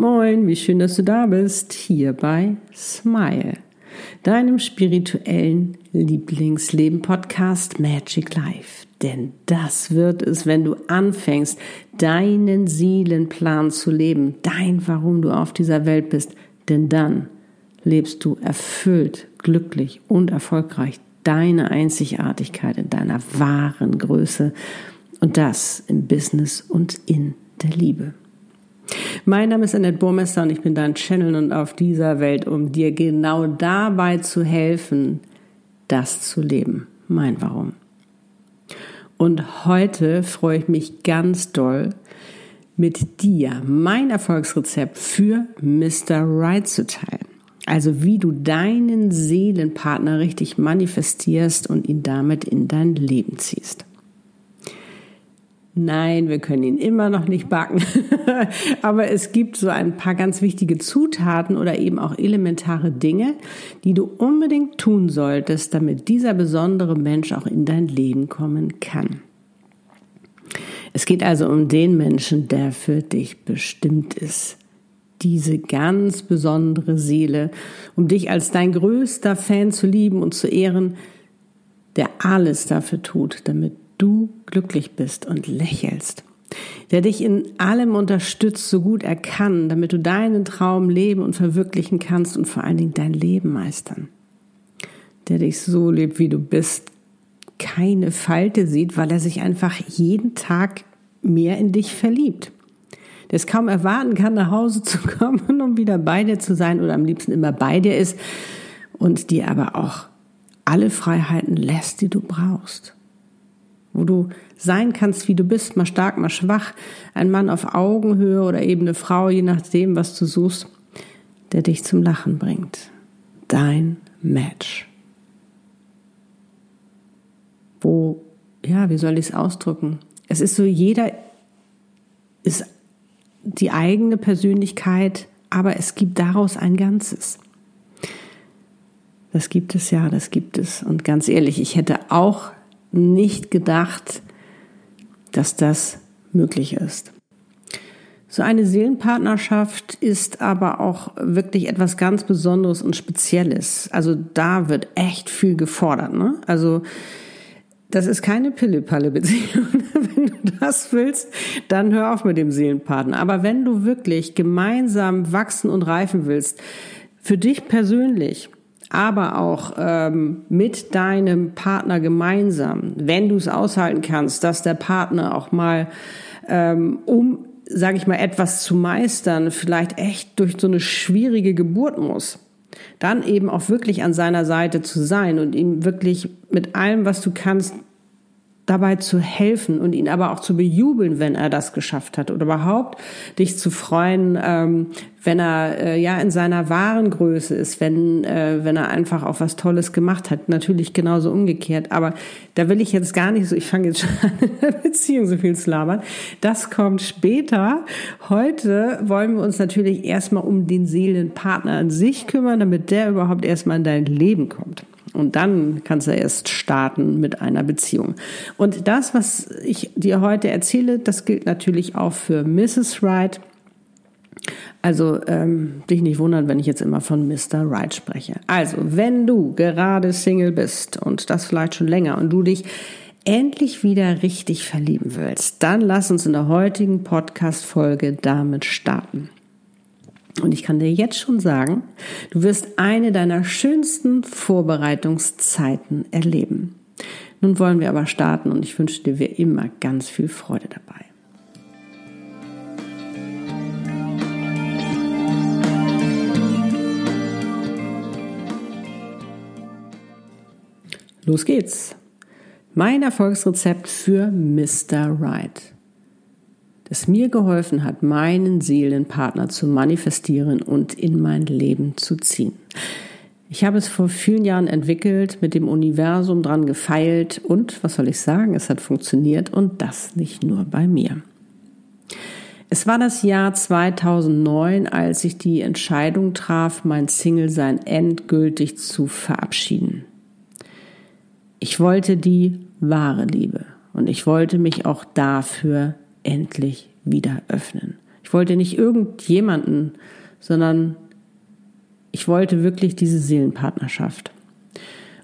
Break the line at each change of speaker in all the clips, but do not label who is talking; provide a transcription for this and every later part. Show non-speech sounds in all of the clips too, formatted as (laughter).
moin, wie schön, dass du da bist, hier bei Smile, deinem spirituellen Lieblingsleben-Podcast Magic Life. Denn das wird es, wenn du anfängst, deinen Seelenplan zu leben, dein Warum du auf dieser Welt bist. Denn dann lebst du erfüllt, glücklich und erfolgreich deine Einzigartigkeit in deiner wahren Größe und das im Business und in der Liebe. Mein Name ist Annette Burmester und ich bin dein Channel und auf dieser Welt, um dir genau dabei zu helfen, das zu leben. Mein Warum. Und heute freue ich mich ganz doll, mit dir mein Erfolgsrezept für Mr. Right zu teilen. Also wie du deinen Seelenpartner richtig manifestierst und ihn damit in dein Leben ziehst. Nein, wir können ihn immer noch nicht backen. (laughs) Aber es gibt so ein paar ganz wichtige Zutaten oder eben auch elementare Dinge, die du unbedingt tun solltest, damit dieser besondere Mensch auch in dein Leben kommen kann. Es geht also um den Menschen, der für dich bestimmt ist. Diese ganz besondere Seele, um dich als dein größter Fan zu lieben und zu ehren, der alles dafür tut, damit du glücklich bist und lächelst, der dich in allem unterstützt, so gut er kann, damit du deinen Traum leben und verwirklichen kannst und vor allen Dingen dein Leben meistern, der dich so lebt, wie du bist, keine Falte sieht, weil er sich einfach jeden Tag mehr in dich verliebt. Der es kaum erwarten kann, nach Hause zu (laughs) kommen, um wieder bei dir zu sein oder am liebsten immer bei dir ist und dir aber auch alle Freiheiten lässt, die du brauchst wo du sein kannst, wie du bist, mal stark, mal schwach, ein Mann auf Augenhöhe oder eben eine Frau, je nachdem, was du suchst, der dich zum Lachen bringt. Dein Match. Wo, ja, wie soll ich es ausdrücken? Es ist so, jeder ist die eigene Persönlichkeit, aber es gibt daraus ein Ganzes. Das gibt es ja, das gibt es. Und ganz ehrlich, ich hätte auch nicht gedacht, dass das möglich ist. So eine Seelenpartnerschaft ist aber auch wirklich etwas ganz Besonderes und Spezielles. Also da wird echt viel gefordert. Ne? Also das ist keine Pille-Palle-Beziehung. (laughs) wenn du das willst, dann hör auf mit dem Seelenpartner. Aber wenn du wirklich gemeinsam wachsen und reifen willst, für dich persönlich, aber auch ähm, mit deinem Partner gemeinsam, wenn du es aushalten kannst, dass der Partner auch mal, ähm, um, sage ich mal, etwas zu meistern, vielleicht echt durch so eine schwierige Geburt muss, dann eben auch wirklich an seiner Seite zu sein und ihm wirklich mit allem, was du kannst, dabei zu helfen und ihn aber auch zu bejubeln, wenn er das geschafft hat oder überhaupt dich zu freuen, ähm, wenn er äh, ja in seiner wahren Größe ist, wenn äh, wenn er einfach auch was Tolles gemacht hat. Natürlich genauso umgekehrt, aber da will ich jetzt gar nicht so. Ich fange jetzt schon (laughs) an in der Beziehung so viel zu labern. Das kommt später. Heute wollen wir uns natürlich erstmal um den Seelenpartner an sich kümmern, damit der überhaupt erstmal in dein Leben kommt. Und dann kannst du erst starten mit einer Beziehung. Und das, was ich dir heute erzähle, das gilt natürlich auch für Mrs. Wright. Also ähm, dich nicht wundern, wenn ich jetzt immer von Mr. Wright spreche. Also, wenn du gerade Single bist und das vielleicht schon länger und du dich endlich wieder richtig verlieben willst, dann lass uns in der heutigen Podcast-Folge damit starten. Und ich kann dir jetzt schon sagen, du wirst eine deiner schönsten Vorbereitungszeiten erleben. Nun wollen wir aber starten und ich wünsche dir wie immer ganz viel Freude dabei. Los geht's. Mein Erfolgsrezept für Mr. Right das mir geholfen hat, meinen Seelenpartner zu manifestieren und in mein Leben zu ziehen. Ich habe es vor vielen Jahren entwickelt, mit dem Universum dran gefeilt und, was soll ich sagen, es hat funktioniert und das nicht nur bei mir. Es war das Jahr 2009, als ich die Entscheidung traf, mein Single-Sein endgültig zu verabschieden. Ich wollte die wahre Liebe und ich wollte mich auch dafür endlich wieder öffnen. Ich wollte nicht irgendjemanden, sondern ich wollte wirklich diese Seelenpartnerschaft.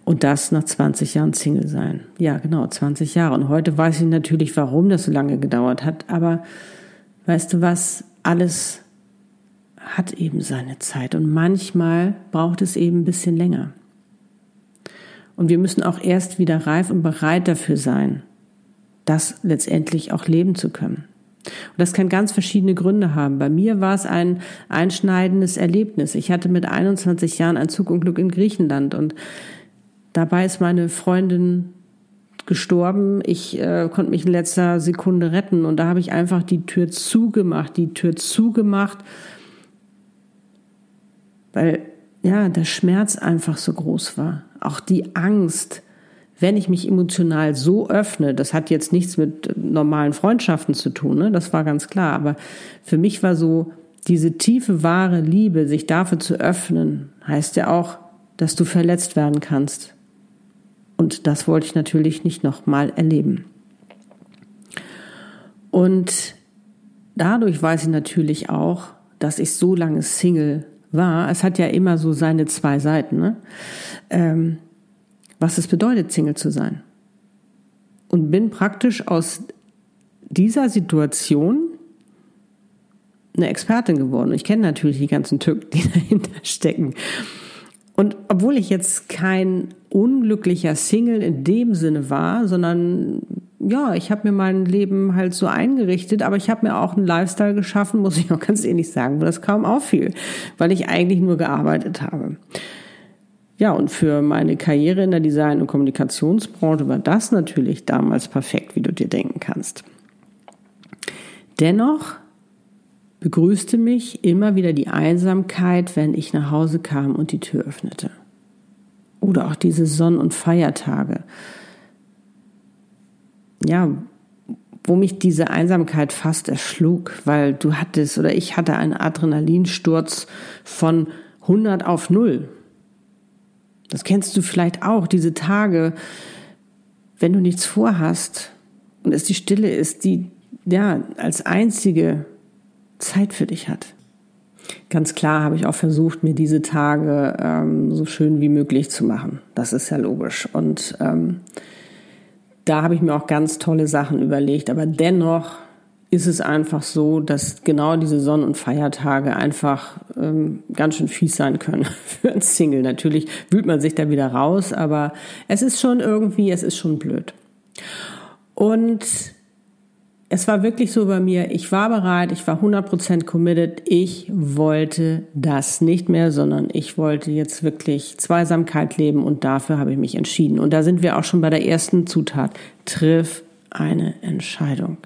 Und das nach 20 Jahren Single sein. Ja, genau, 20 Jahre. Und heute weiß ich natürlich, warum das so lange gedauert hat. Aber weißt du was? Alles hat eben seine Zeit. Und manchmal braucht es eben ein bisschen länger. Und wir müssen auch erst wieder reif und bereit dafür sein, das letztendlich auch leben zu können. Und das kann ganz verschiedene Gründe haben. Bei mir war es ein einschneidendes Erlebnis. Ich hatte mit 21 Jahren ein Zugunglück in Griechenland und dabei ist meine Freundin gestorben. Ich äh, konnte mich in letzter Sekunde retten und da habe ich einfach die Tür zugemacht, die Tür zugemacht, weil ja, der Schmerz einfach so groß war. Auch die Angst, wenn ich mich emotional so öffne, das hat jetzt nichts mit normalen Freundschaften zu tun, ne? das war ganz klar, aber für mich war so, diese tiefe, wahre Liebe, sich dafür zu öffnen, heißt ja auch, dass du verletzt werden kannst. Und das wollte ich natürlich nicht nochmal erleben. Und dadurch weiß ich natürlich auch, dass ich so lange Single war. Es hat ja immer so seine zwei Seiten. Ne? Ähm, was es bedeutet, Single zu sein. Und bin praktisch aus dieser Situation eine Expertin geworden. Ich kenne natürlich die ganzen Tücken, die (laughs) dahinter stecken. Und obwohl ich jetzt kein unglücklicher Single in dem Sinne war, sondern ja, ich habe mir mein Leben halt so eingerichtet, aber ich habe mir auch einen Lifestyle geschaffen, muss ich auch ganz ehrlich sagen, wo das kaum auffiel, weil ich eigentlich nur gearbeitet habe. Ja, und für meine Karriere in der Design- und Kommunikationsbranche war das natürlich damals perfekt, wie du dir denken kannst. Dennoch begrüßte mich immer wieder die Einsamkeit, wenn ich nach Hause kam und die Tür öffnete. Oder auch diese Sonn- und Feiertage. Ja, wo mich diese Einsamkeit fast erschlug, weil du hattest oder ich hatte einen Adrenalinsturz von 100 auf 0. Das kennst du vielleicht auch, diese Tage, wenn du nichts vorhast und es die Stille ist, die ja als einzige Zeit für dich hat. Ganz klar habe ich auch versucht, mir diese Tage ähm, so schön wie möglich zu machen. Das ist ja logisch. Und ähm, da habe ich mir auch ganz tolle Sachen überlegt. Aber dennoch ist es einfach so, dass genau diese Sonn- und Feiertage einfach ähm, ganz schön fies sein können (laughs) für ein Single. Natürlich wühlt man sich da wieder raus, aber es ist schon irgendwie, es ist schon blöd. Und es war wirklich so bei mir, ich war bereit, ich war 100% committed, ich wollte das nicht mehr, sondern ich wollte jetzt wirklich Zweisamkeit leben und dafür habe ich mich entschieden. Und da sind wir auch schon bei der ersten Zutat. Triff eine Entscheidung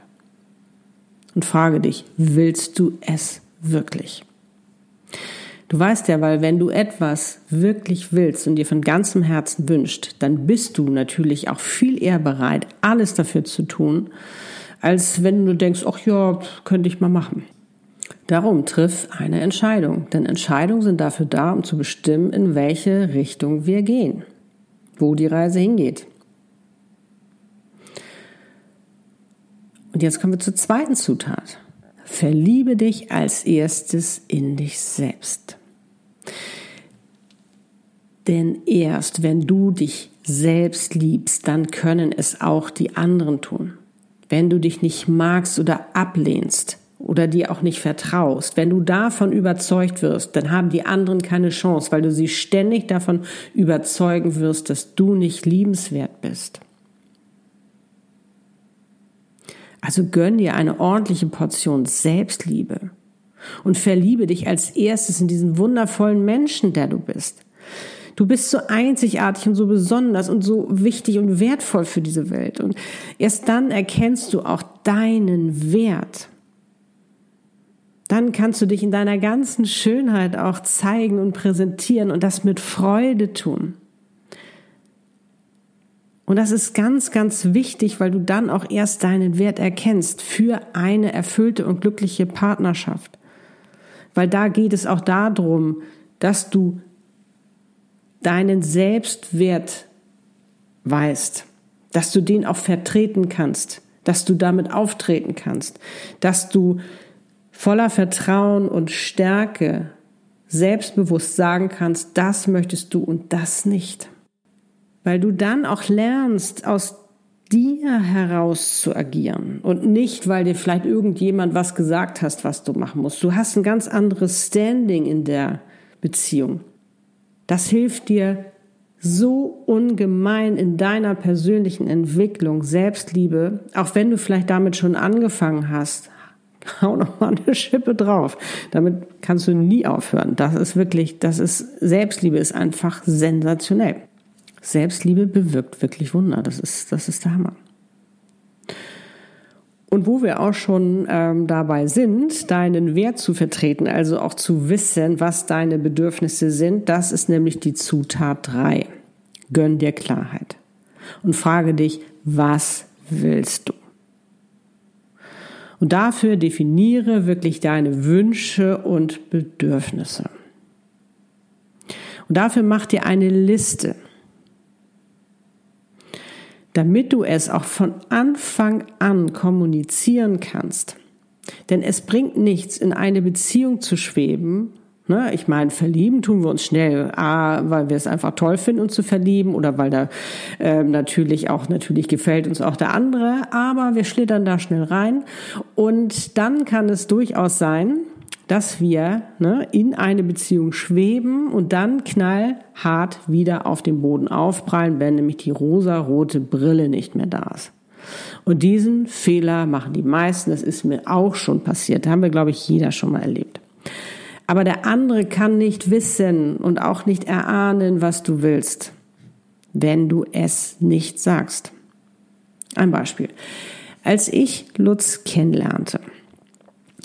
und frage dich, willst du es wirklich? Du weißt ja, weil wenn du etwas wirklich willst und dir von ganzem Herzen wünscht, dann bist du natürlich auch viel eher bereit, alles dafür zu tun, als wenn du denkst, ach ja, könnte ich mal machen. Darum triff eine Entscheidung, denn Entscheidungen sind dafür da, um zu bestimmen, in welche Richtung wir gehen, wo die Reise hingeht. Und jetzt kommen wir zur zweiten Zutat. Verliebe dich als erstes in dich selbst. Denn erst wenn du dich selbst liebst, dann können es auch die anderen tun. Wenn du dich nicht magst oder ablehnst oder dir auch nicht vertraust, wenn du davon überzeugt wirst, dann haben die anderen keine Chance, weil du sie ständig davon überzeugen wirst, dass du nicht liebenswert bist. Also gönn dir eine ordentliche Portion Selbstliebe und verliebe dich als erstes in diesen wundervollen Menschen, der du bist. Du bist so einzigartig und so besonders und so wichtig und wertvoll für diese Welt. Und erst dann erkennst du auch deinen Wert. Dann kannst du dich in deiner ganzen Schönheit auch zeigen und präsentieren und das mit Freude tun. Und das ist ganz, ganz wichtig, weil du dann auch erst deinen Wert erkennst für eine erfüllte und glückliche Partnerschaft. Weil da geht es auch darum, dass du deinen Selbstwert weißt, dass du den auch vertreten kannst, dass du damit auftreten kannst, dass du voller Vertrauen und Stärke selbstbewusst sagen kannst, das möchtest du und das nicht. Weil du dann auch lernst, aus dir heraus zu agieren und nicht, weil dir vielleicht irgendjemand was gesagt hast, was du machen musst. Du hast ein ganz anderes Standing in der Beziehung. Das hilft dir so ungemein in deiner persönlichen Entwicklung, Selbstliebe, auch wenn du vielleicht damit schon angefangen hast, (laughs) hau noch mal eine Schippe drauf. Damit kannst du nie aufhören. Das ist wirklich, das ist, Selbstliebe ist einfach sensationell. Selbstliebe bewirkt wirklich Wunder. Das ist, das ist der Hammer. Und wo wir auch schon ähm, dabei sind, deinen Wert zu vertreten, also auch zu wissen, was deine Bedürfnisse sind, das ist nämlich die Zutat drei. Gönn dir Klarheit. Und frage dich, was willst du? Und dafür definiere wirklich deine Wünsche und Bedürfnisse. Und dafür mach dir eine Liste damit du es auch von Anfang an kommunizieren kannst. Denn es bringt nichts, in eine Beziehung zu schweben. Ne? Ich meine, verlieben tun wir uns schnell, A, weil wir es einfach toll finden, uns zu verlieben oder weil da äh, natürlich auch, natürlich gefällt uns auch der andere, aber wir schlittern da schnell rein. Und dann kann es durchaus sein, dass wir ne, in eine Beziehung schweben und dann knallhart wieder auf dem Boden aufprallen, wenn nämlich die rosa-rote Brille nicht mehr da ist. Und diesen Fehler machen die meisten. Das ist mir auch schon passiert. Da haben wir, glaube ich, jeder schon mal erlebt. Aber der andere kann nicht wissen und auch nicht erahnen, was du willst, wenn du es nicht sagst. Ein Beispiel. Als ich Lutz kennenlernte,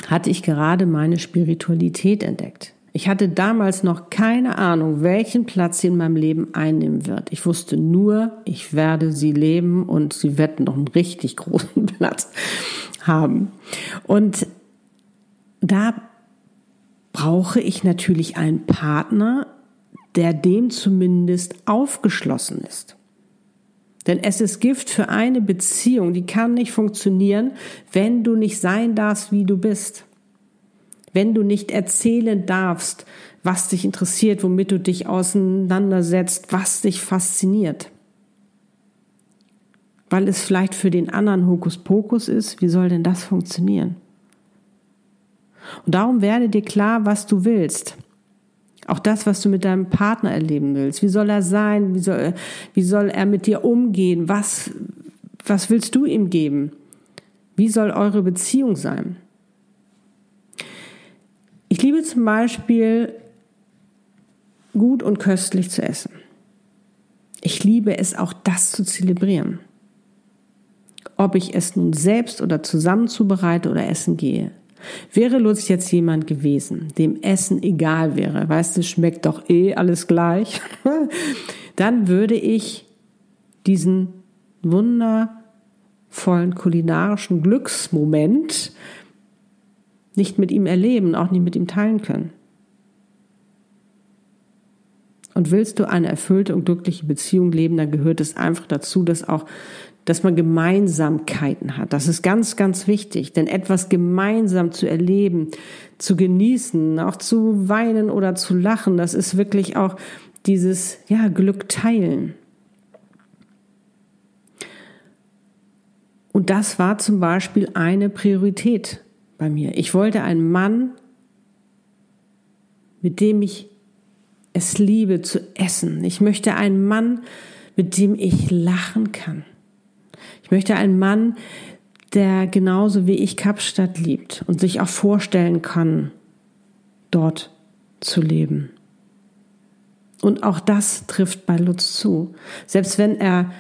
hatte ich gerade meine Spiritualität entdeckt. Ich hatte damals noch keine Ahnung, welchen Platz sie in meinem Leben einnehmen wird. Ich wusste nur, ich werde sie leben und sie wird noch einen richtig großen (laughs) Platz haben. Und da brauche ich natürlich einen Partner, der dem zumindest aufgeschlossen ist. Denn es ist Gift für eine Beziehung, die kann nicht funktionieren, wenn du nicht sein darfst, wie du bist. Wenn du nicht erzählen darfst, was dich interessiert, womit du dich auseinandersetzt, was dich fasziniert. Weil es vielleicht für den anderen Hokuspokus ist, wie soll denn das funktionieren? Und darum werde dir klar, was du willst. Auch das, was du mit deinem Partner erleben willst. Wie soll er sein? Wie soll, wie soll er mit dir umgehen? Was, was willst du ihm geben? Wie soll eure Beziehung sein? Ich liebe zum Beispiel gut und köstlich zu essen. Ich liebe es auch, das zu zelebrieren. Ob ich es nun selbst oder zusammen zubereite oder essen gehe. Wäre Lutz jetzt jemand gewesen, dem Essen egal wäre, weißt du, schmeckt doch eh alles gleich, (laughs) dann würde ich diesen wundervollen kulinarischen Glücksmoment nicht mit ihm erleben, auch nicht mit ihm teilen können. Und willst du eine erfüllte und glückliche Beziehung leben, dann gehört es einfach dazu, dass auch dass man Gemeinsamkeiten hat. Das ist ganz, ganz wichtig, denn etwas gemeinsam zu erleben, zu genießen, auch zu weinen oder zu lachen, das ist wirklich auch dieses, ja, Glück teilen. Und das war zum Beispiel eine Priorität bei mir. Ich wollte einen Mann, mit dem ich es liebe zu essen. Ich möchte einen Mann, mit dem ich lachen kann. Ich möchte einen Mann, der genauso wie ich Kapstadt liebt und sich auch vorstellen kann, dort zu leben. Und auch das trifft bei Lutz zu. Selbst wenn er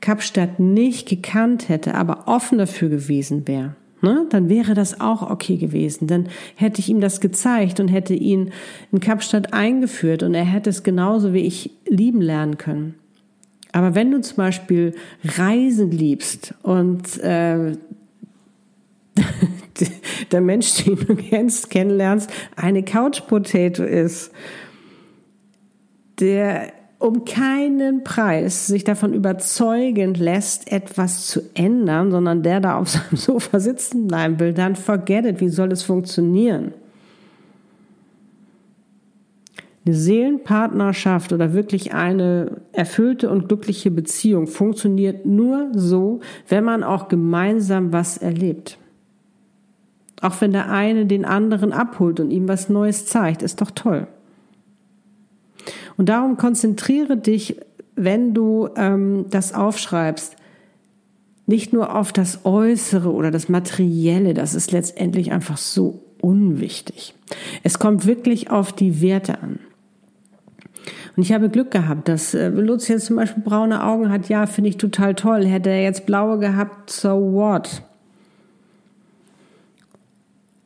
Kapstadt nicht gekannt hätte, aber offen dafür gewesen wäre, ne, dann wäre das auch okay gewesen. Dann hätte ich ihm das gezeigt und hätte ihn in Kapstadt eingeführt und er hätte es genauso wie ich lieben lernen können. Aber wenn du zum Beispiel Reisen liebst und äh, (laughs) der Mensch, den du kennst, kennenlernst, eine Couch Potato ist, der um keinen Preis sich davon überzeugen lässt, etwas zu ändern, sondern der da auf seinem (laughs) Sofa sitzen bleiben will, dann forget it. Wie soll es funktionieren? Eine Seelenpartnerschaft oder wirklich eine erfüllte und glückliche Beziehung funktioniert nur so, wenn man auch gemeinsam was erlebt. Auch wenn der eine den anderen abholt und ihm was Neues zeigt, ist doch toll. Und darum konzentriere dich, wenn du ähm, das aufschreibst, nicht nur auf das Äußere oder das Materielle, das ist letztendlich einfach so unwichtig. Es kommt wirklich auf die Werte an. Und ich habe Glück gehabt, dass äh, Lutz jetzt zum Beispiel braune Augen hat. Ja, finde ich total toll. Hätte er jetzt blaue gehabt, so what?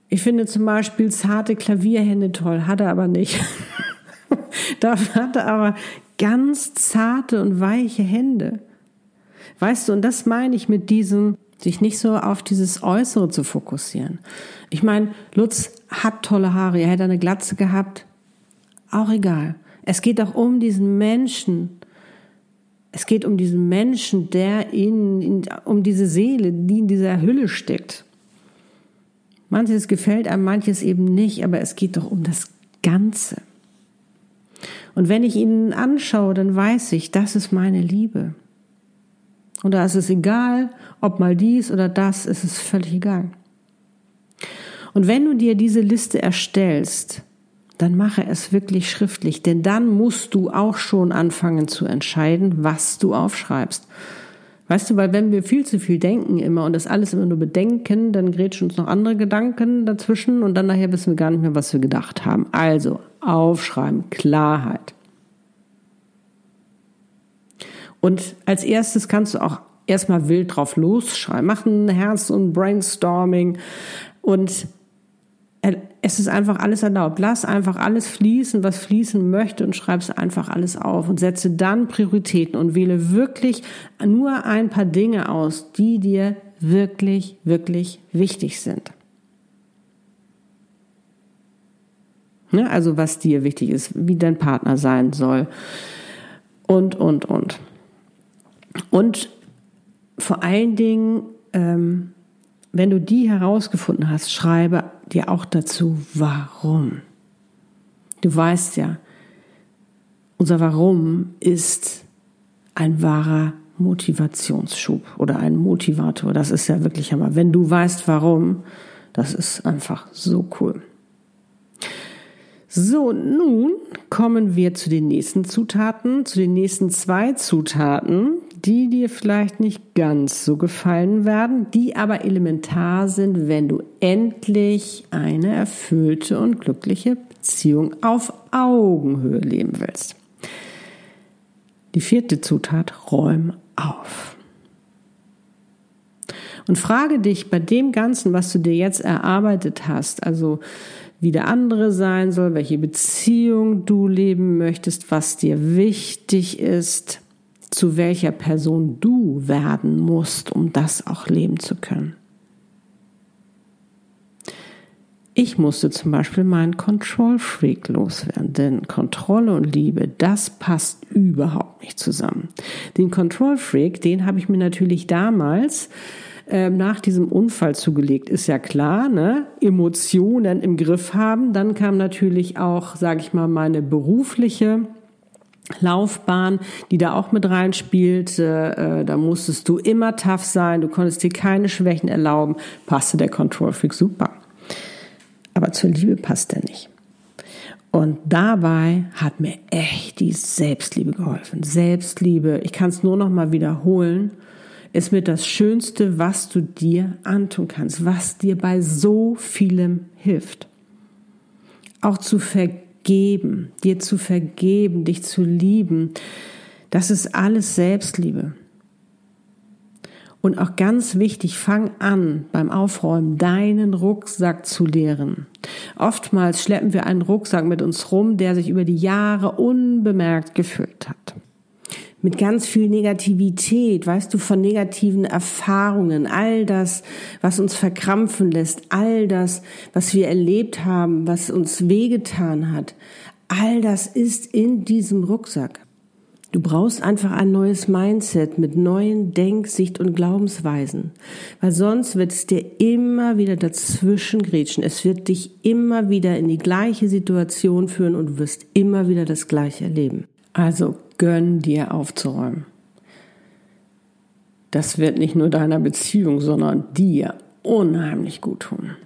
Ich finde zum Beispiel zarte Klavierhände toll, hat er aber nicht. (laughs) Dafür hat er aber ganz zarte und weiche Hände. Weißt du, und das meine ich mit diesem, sich nicht so auf dieses Äußere zu fokussieren. Ich meine, Lutz hat tolle Haare, er hätte eine Glatze gehabt, auch egal. Es geht auch um diesen Menschen. Es geht um diesen Menschen, der in, in um diese Seele, die in dieser Hülle steckt. Manches gefällt einem, manches eben nicht, aber es geht doch um das Ganze. Und wenn ich ihn anschaue, dann weiß ich, das ist meine Liebe. Und da ist es egal, ob mal dies oder das, ist es völlig egal. Und wenn du dir diese Liste erstellst, dann mache es wirklich schriftlich, denn dann musst du auch schon anfangen zu entscheiden, was du aufschreibst. Weißt du, weil wenn wir viel zu viel denken immer und das alles immer nur bedenken, dann grätschen uns noch andere Gedanken dazwischen und dann nachher wissen wir gar nicht mehr, was wir gedacht haben. Also aufschreiben, Klarheit. Und als erstes kannst du auch erstmal wild drauf losschreiben. Mach ein Herz- und Brainstorming und es ist einfach alles erlaubt. Lass einfach alles fließen, was fließen möchte und schreib es einfach alles auf und setze dann Prioritäten und wähle wirklich nur ein paar Dinge aus, die dir wirklich, wirklich wichtig sind. Ne? Also was dir wichtig ist, wie dein Partner sein soll und, und, und. Und vor allen Dingen, ähm, wenn du die herausgefunden hast, schreibe dir auch dazu, warum. Du weißt ja, unser Warum ist ein wahrer Motivationsschub oder ein Motivator. Das ist ja wirklich Hammer. Wenn du weißt, warum, das ist einfach so cool. So, nun kommen wir zu den nächsten Zutaten, zu den nächsten zwei Zutaten, die dir vielleicht nicht ganz so gefallen werden, die aber elementar sind, wenn du endlich eine erfüllte und glückliche Beziehung auf Augenhöhe leben willst. Die vierte Zutat, räum auf. Und frage dich bei dem Ganzen, was du dir jetzt erarbeitet hast, also wie der andere sein soll, welche Beziehung du leben möchtest, was dir wichtig ist, zu welcher Person du werden musst, um das auch leben zu können. Ich musste zum Beispiel meinen Control Freak loswerden, denn Kontrolle und Liebe, das passt überhaupt nicht zusammen. Den Control Freak, den habe ich mir natürlich damals äh, nach diesem Unfall zugelegt, ist ja klar, ne? Emotionen im Griff haben. Dann kam natürlich auch, sage ich mal, meine berufliche Laufbahn, die da auch mit reinspielt. Äh, da musstest du immer tough sein, du konntest dir keine Schwächen erlauben. Passte der Control Freak super. Aber zur Liebe passt er nicht. Und dabei hat mir echt die Selbstliebe geholfen. Selbstliebe, ich kann es nur noch mal wiederholen, ist mir das Schönste, was du dir antun kannst, was dir bei so vielem hilft. Auch zu vergessen vergeben, dir zu vergeben, dich zu lieben. Das ist alles Selbstliebe. Und auch ganz wichtig, fang an beim Aufräumen deinen Rucksack zu leeren. Oftmals schleppen wir einen Rucksack mit uns rum, der sich über die Jahre unbemerkt gefüllt hat mit ganz viel Negativität, weißt du, von negativen Erfahrungen, all das, was uns verkrampfen lässt, all das, was wir erlebt haben, was uns wehgetan hat, all das ist in diesem Rucksack. Du brauchst einfach ein neues Mindset mit neuen Denk-, Sicht- und Glaubensweisen. Weil sonst wird es dir immer wieder dazwischen grätschen. Es wird dich immer wieder in die gleiche Situation führen und du wirst immer wieder das Gleiche erleben. Also gönn dir aufzuräumen. Das wird nicht nur deiner Beziehung, sondern dir unheimlich gut tun.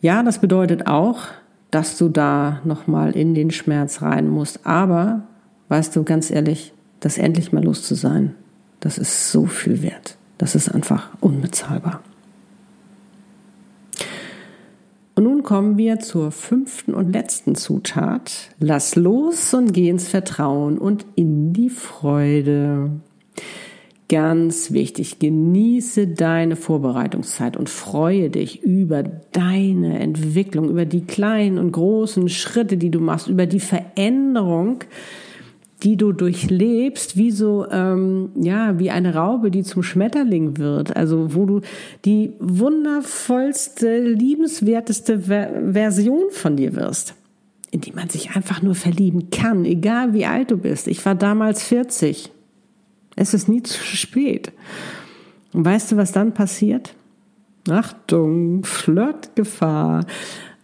Ja, das bedeutet auch, dass du da nochmal in den Schmerz rein musst. Aber weißt du, ganz ehrlich, das endlich mal los zu sein, das ist so viel wert. Das ist einfach unbezahlbar. Und nun kommen wir zur fünften und letzten Zutat. Lass los und geh ins Vertrauen und in die Freude. Ganz wichtig, genieße deine Vorbereitungszeit und freue dich über deine Entwicklung, über die kleinen und großen Schritte, die du machst, über die Veränderung, die du durchlebst, wie so, ähm, ja, wie eine Raube, die zum Schmetterling wird. Also, wo du die wundervollste, liebenswerteste Ver Version von dir wirst, in die man sich einfach nur verlieben kann, egal wie alt du bist. Ich war damals 40. Es ist nie zu spät. Und weißt du, was dann passiert? Achtung, Flirtgefahr.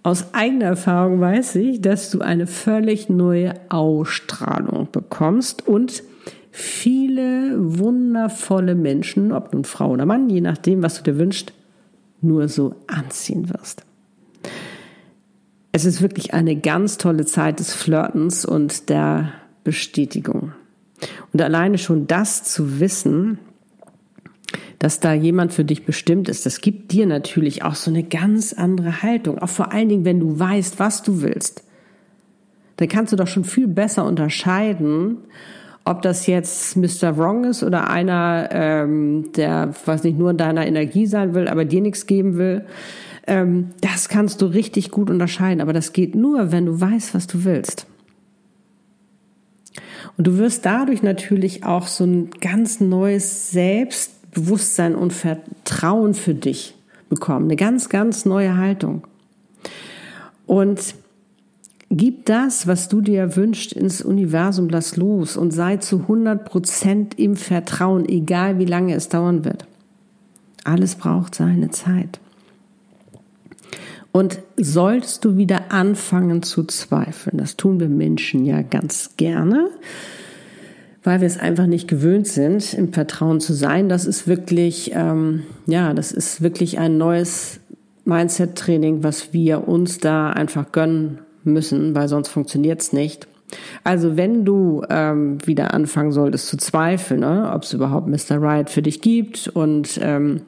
Aus eigener Erfahrung weiß ich, dass du eine völlig neue Ausstrahlung bekommst und viele wundervolle Menschen, ob nun Frau oder Mann, je nachdem, was du dir wünschst, nur so anziehen wirst. Es ist wirklich eine ganz tolle Zeit des Flirtens und der Bestätigung. Und alleine schon das zu wissen, dass da jemand für dich bestimmt ist, das gibt dir natürlich auch so eine ganz andere Haltung. Auch vor allen Dingen, wenn du weißt, was du willst. Dann kannst du doch schon viel besser unterscheiden, ob das jetzt Mr. Wrong ist oder einer, ähm, der, was nicht nur in deiner Energie sein will, aber dir nichts geben will. Ähm, das kannst du richtig gut unterscheiden. Aber das geht nur, wenn du weißt, was du willst. Und du wirst dadurch natürlich auch so ein ganz neues Selbstbewusstsein und Vertrauen für dich bekommen. Eine ganz, ganz neue Haltung. Und gib das, was du dir wünschst, ins Universum, lass los und sei zu 100 Prozent im Vertrauen, egal wie lange es dauern wird. Alles braucht seine Zeit. Und solltest du wieder anfangen zu zweifeln, das tun wir Menschen ja ganz gerne, weil wir es einfach nicht gewöhnt sind, im Vertrauen zu sein. Das ist wirklich, ähm, ja, das ist wirklich ein neues Mindset-Training, was wir uns da einfach gönnen müssen, weil sonst funktioniert es nicht. Also wenn du ähm, wieder anfangen solltest zu zweifeln, ne, ob es überhaupt Mr. Right für dich gibt und ähm,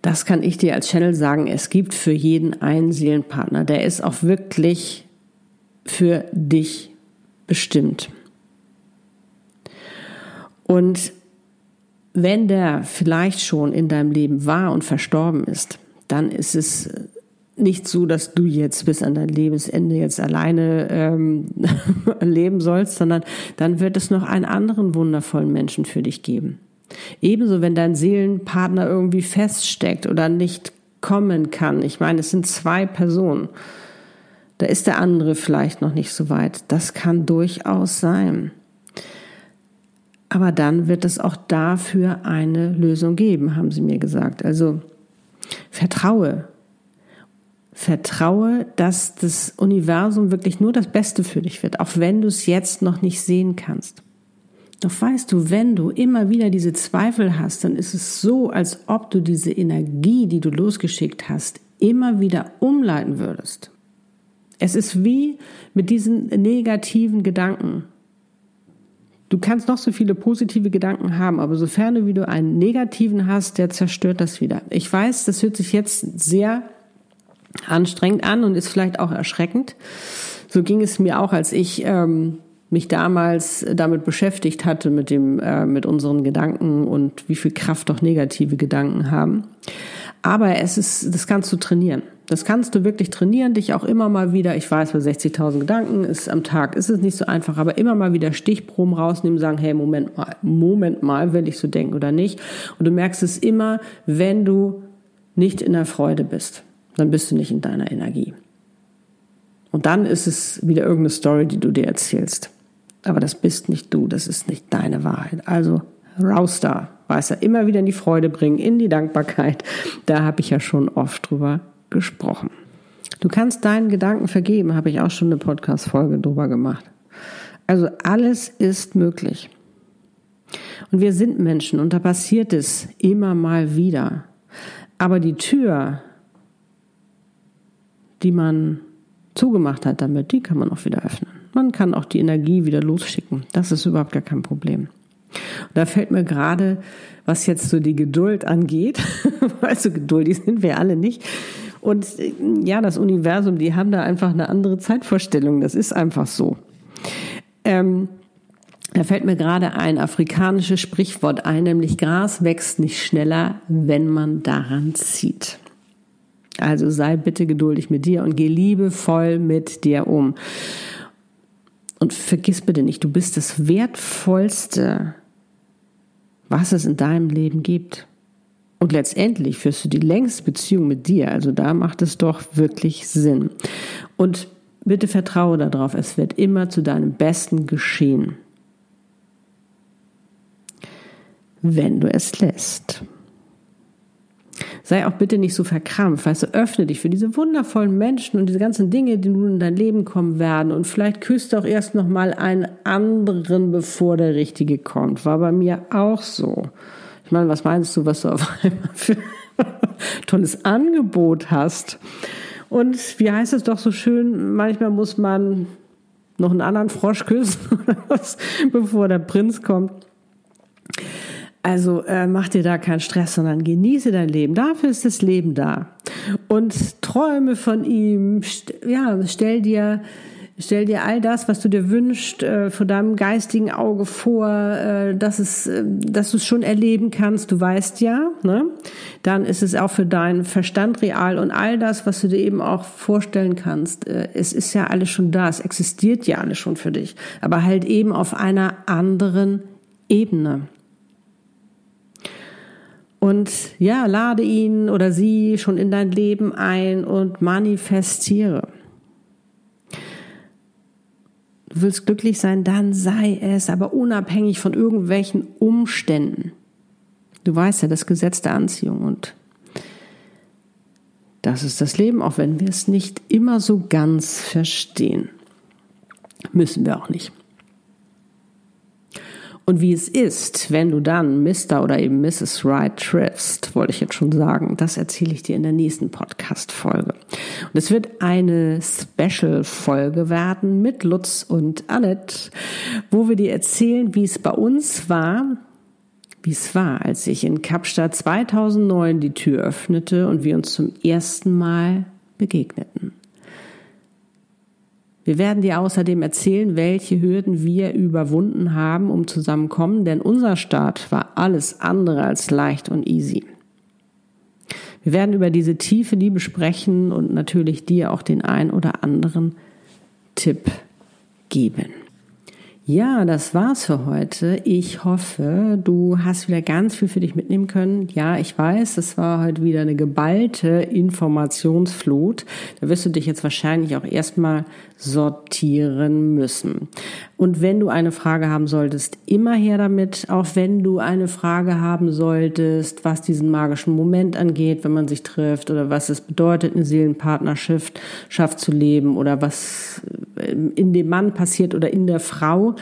das kann ich dir als Channel sagen, es gibt für jeden einen Seelenpartner. Der ist auch wirklich für dich bestimmt. Und wenn der vielleicht schon in deinem Leben war und verstorben ist, dann ist es nicht so, dass du jetzt bis an dein Lebensende jetzt alleine ähm, (laughs) leben sollst, sondern dann wird es noch einen anderen wundervollen Menschen für dich geben. Ebenso, wenn dein Seelenpartner irgendwie feststeckt oder nicht kommen kann. Ich meine, es sind zwei Personen. Da ist der andere vielleicht noch nicht so weit. Das kann durchaus sein. Aber dann wird es auch dafür eine Lösung geben, haben sie mir gesagt. Also vertraue. Vertraue, dass das Universum wirklich nur das Beste für dich wird, auch wenn du es jetzt noch nicht sehen kannst. Doch weißt du, wenn du immer wieder diese Zweifel hast, dann ist es so, als ob du diese Energie, die du losgeschickt hast, immer wieder umleiten würdest. Es ist wie mit diesen negativen Gedanken. Du kannst noch so viele positive Gedanken haben, aber sofern du wieder einen negativen hast, der zerstört das wieder. Ich weiß, das hört sich jetzt sehr anstrengend an und ist vielleicht auch erschreckend. So ging es mir auch, als ich ähm, mich damals damit beschäftigt hatte, mit dem, äh, mit unseren Gedanken und wie viel Kraft doch negative Gedanken haben. Aber es ist, das kannst du trainieren. Das kannst du wirklich trainieren, dich auch immer mal wieder, ich weiß, bei 60.000 Gedanken ist am Tag, ist es nicht so einfach, aber immer mal wieder Stichproben rausnehmen, sagen, hey, Moment mal, Moment mal, will ich so denken oder nicht? Und du merkst es immer, wenn du nicht in der Freude bist, dann bist du nicht in deiner Energie. Und dann ist es wieder irgendeine Story, die du dir erzählst. Aber das bist nicht du, das ist nicht deine Wahrheit. Also weißt du, immer wieder in die Freude bringen, in die Dankbarkeit. Da habe ich ja schon oft drüber gesprochen. Du kannst deinen Gedanken vergeben, habe ich auch schon eine Podcast-Folge drüber gemacht. Also alles ist möglich. Und wir sind Menschen und da passiert es immer mal wieder. Aber die Tür, die man zugemacht hat damit, die kann man auch wieder öffnen. Man kann auch die Energie wieder losschicken. Das ist überhaupt gar kein Problem. Und da fällt mir gerade, was jetzt so die Geduld angeht, (laughs) also geduldig sind wir alle nicht. Und ja, das Universum, die haben da einfach eine andere Zeitvorstellung. Das ist einfach so. Ähm, da fällt mir gerade ein afrikanisches Sprichwort ein, nämlich Gras wächst nicht schneller, wenn man daran zieht. Also sei bitte geduldig mit dir und geh liebevoll mit dir um. Und vergiss bitte nicht, du bist das Wertvollste, was es in deinem Leben gibt. Und letztendlich führst du die längste Beziehung mit dir. Also da macht es doch wirklich Sinn. Und bitte vertraue darauf, es wird immer zu deinem Besten geschehen. Wenn du es lässt. Sei auch bitte nicht so verkrampft, weißt du, öffne dich für diese wundervollen Menschen und diese ganzen Dinge, die nun in dein Leben kommen werden und vielleicht küsst auch erst noch mal einen anderen, bevor der richtige kommt. War bei mir auch so. Ich meine, was meinst du, was du auf einmal für (laughs) tolles Angebot hast? Und wie heißt es doch so schön, manchmal muss man noch einen anderen Frosch küssen, (laughs) bevor der Prinz kommt. Also äh, mach dir da keinen Stress, sondern genieße dein Leben. Dafür ist das Leben da. Und träume von ihm. Ja, stell dir Stell dir all das, was du dir wünschst, äh, vor deinem geistigen Auge vor, äh, dass, es, äh, dass du es schon erleben kannst. Du weißt ja, ne? dann ist es auch für deinen Verstand real und all das, was du dir eben auch vorstellen kannst. Äh, es ist ja alles schon da, es existiert ja alles schon für dich, aber halt eben auf einer anderen Ebene. Und ja, lade ihn oder sie schon in dein Leben ein und manifestiere. Du willst glücklich sein, dann sei es, aber unabhängig von irgendwelchen Umständen. Du weißt ja, das Gesetz der Anziehung und das ist das Leben, auch wenn wir es nicht immer so ganz verstehen. Müssen wir auch nicht. Und wie es ist, wenn du dann Mr. oder eben Mrs. Wright triffst, wollte ich jetzt schon sagen, das erzähle ich dir in der nächsten Podcast-Folge. Und es wird eine Special-Folge werden mit Lutz und Annette, wo wir dir erzählen, wie es bei uns war, wie es war, als ich in Kapstadt 2009 die Tür öffnete und wir uns zum ersten Mal begegneten. Wir werden dir außerdem erzählen, welche Hürden wir überwunden haben, um zusammenkommen, denn unser Start war alles andere als leicht und easy. Wir werden über diese tiefe Liebe sprechen und natürlich dir auch den ein oder anderen Tipp geben. Ja, das war's für heute. Ich hoffe, du hast wieder ganz viel für dich mitnehmen können. Ja, ich weiß, es war heute wieder eine geballte Informationsflut. Da wirst du dich jetzt wahrscheinlich auch erstmal sortieren müssen. Und wenn du eine Frage haben solltest, immer her damit. Auch wenn du eine Frage haben solltest, was diesen magischen Moment angeht, wenn man sich trifft oder was es bedeutet, eine Seelenpartnerschaft zu leben oder was in dem Mann passiert oder in der Frau,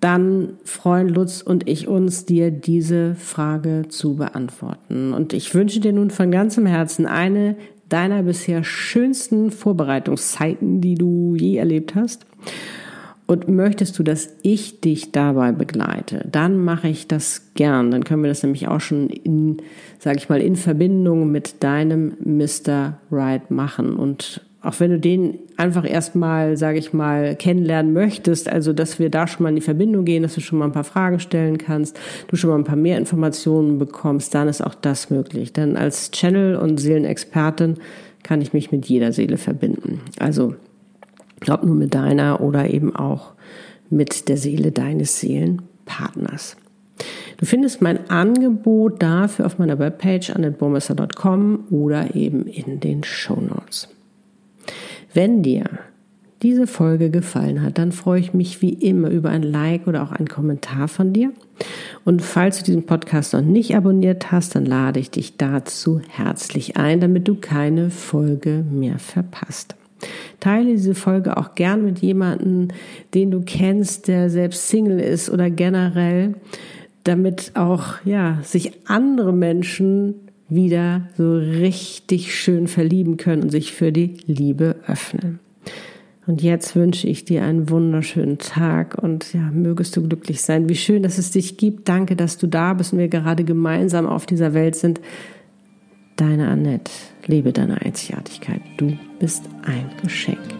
dann freuen Lutz und ich uns, dir diese Frage zu beantworten. Und ich wünsche dir nun von ganzem Herzen eine deiner bisher schönsten Vorbereitungszeiten, die du je erlebt hast. Und möchtest du, dass ich dich dabei begleite, dann mache ich das gern. Dann können wir das nämlich auch schon in, sage ich mal, in Verbindung mit deinem Mr. Right machen. Und auch wenn du den einfach erstmal, sage ich mal, kennenlernen möchtest, also dass wir da schon mal in die Verbindung gehen, dass du schon mal ein paar Fragen stellen kannst, du schon mal ein paar mehr Informationen bekommst, dann ist auch das möglich. Denn als Channel und Seelenexpertin kann ich mich mit jeder Seele verbinden. Also ob nur mit deiner oder eben auch mit der Seele deines Seelenpartners. Du findest mein Angebot dafür auf meiner Webpage annetburmesser.com oder eben in den Show Notes. Wenn dir diese Folge gefallen hat, dann freue ich mich wie immer über ein Like oder auch einen Kommentar von dir. Und falls du diesen Podcast noch nicht abonniert hast, dann lade ich dich dazu herzlich ein, damit du keine Folge mehr verpasst. Teile diese Folge auch gern mit jemandem, den du kennst, der selbst Single ist oder generell, damit auch ja sich andere Menschen wieder so richtig schön verlieben können und sich für die Liebe öffnen. Und jetzt wünsche ich dir einen wunderschönen Tag und ja, mögest du glücklich sein. Wie schön, dass es dich gibt. Danke, dass du da bist und wir gerade gemeinsam auf dieser Welt sind. Deine Annette, lebe deine Einzigartigkeit. Du bist ein Geschenk.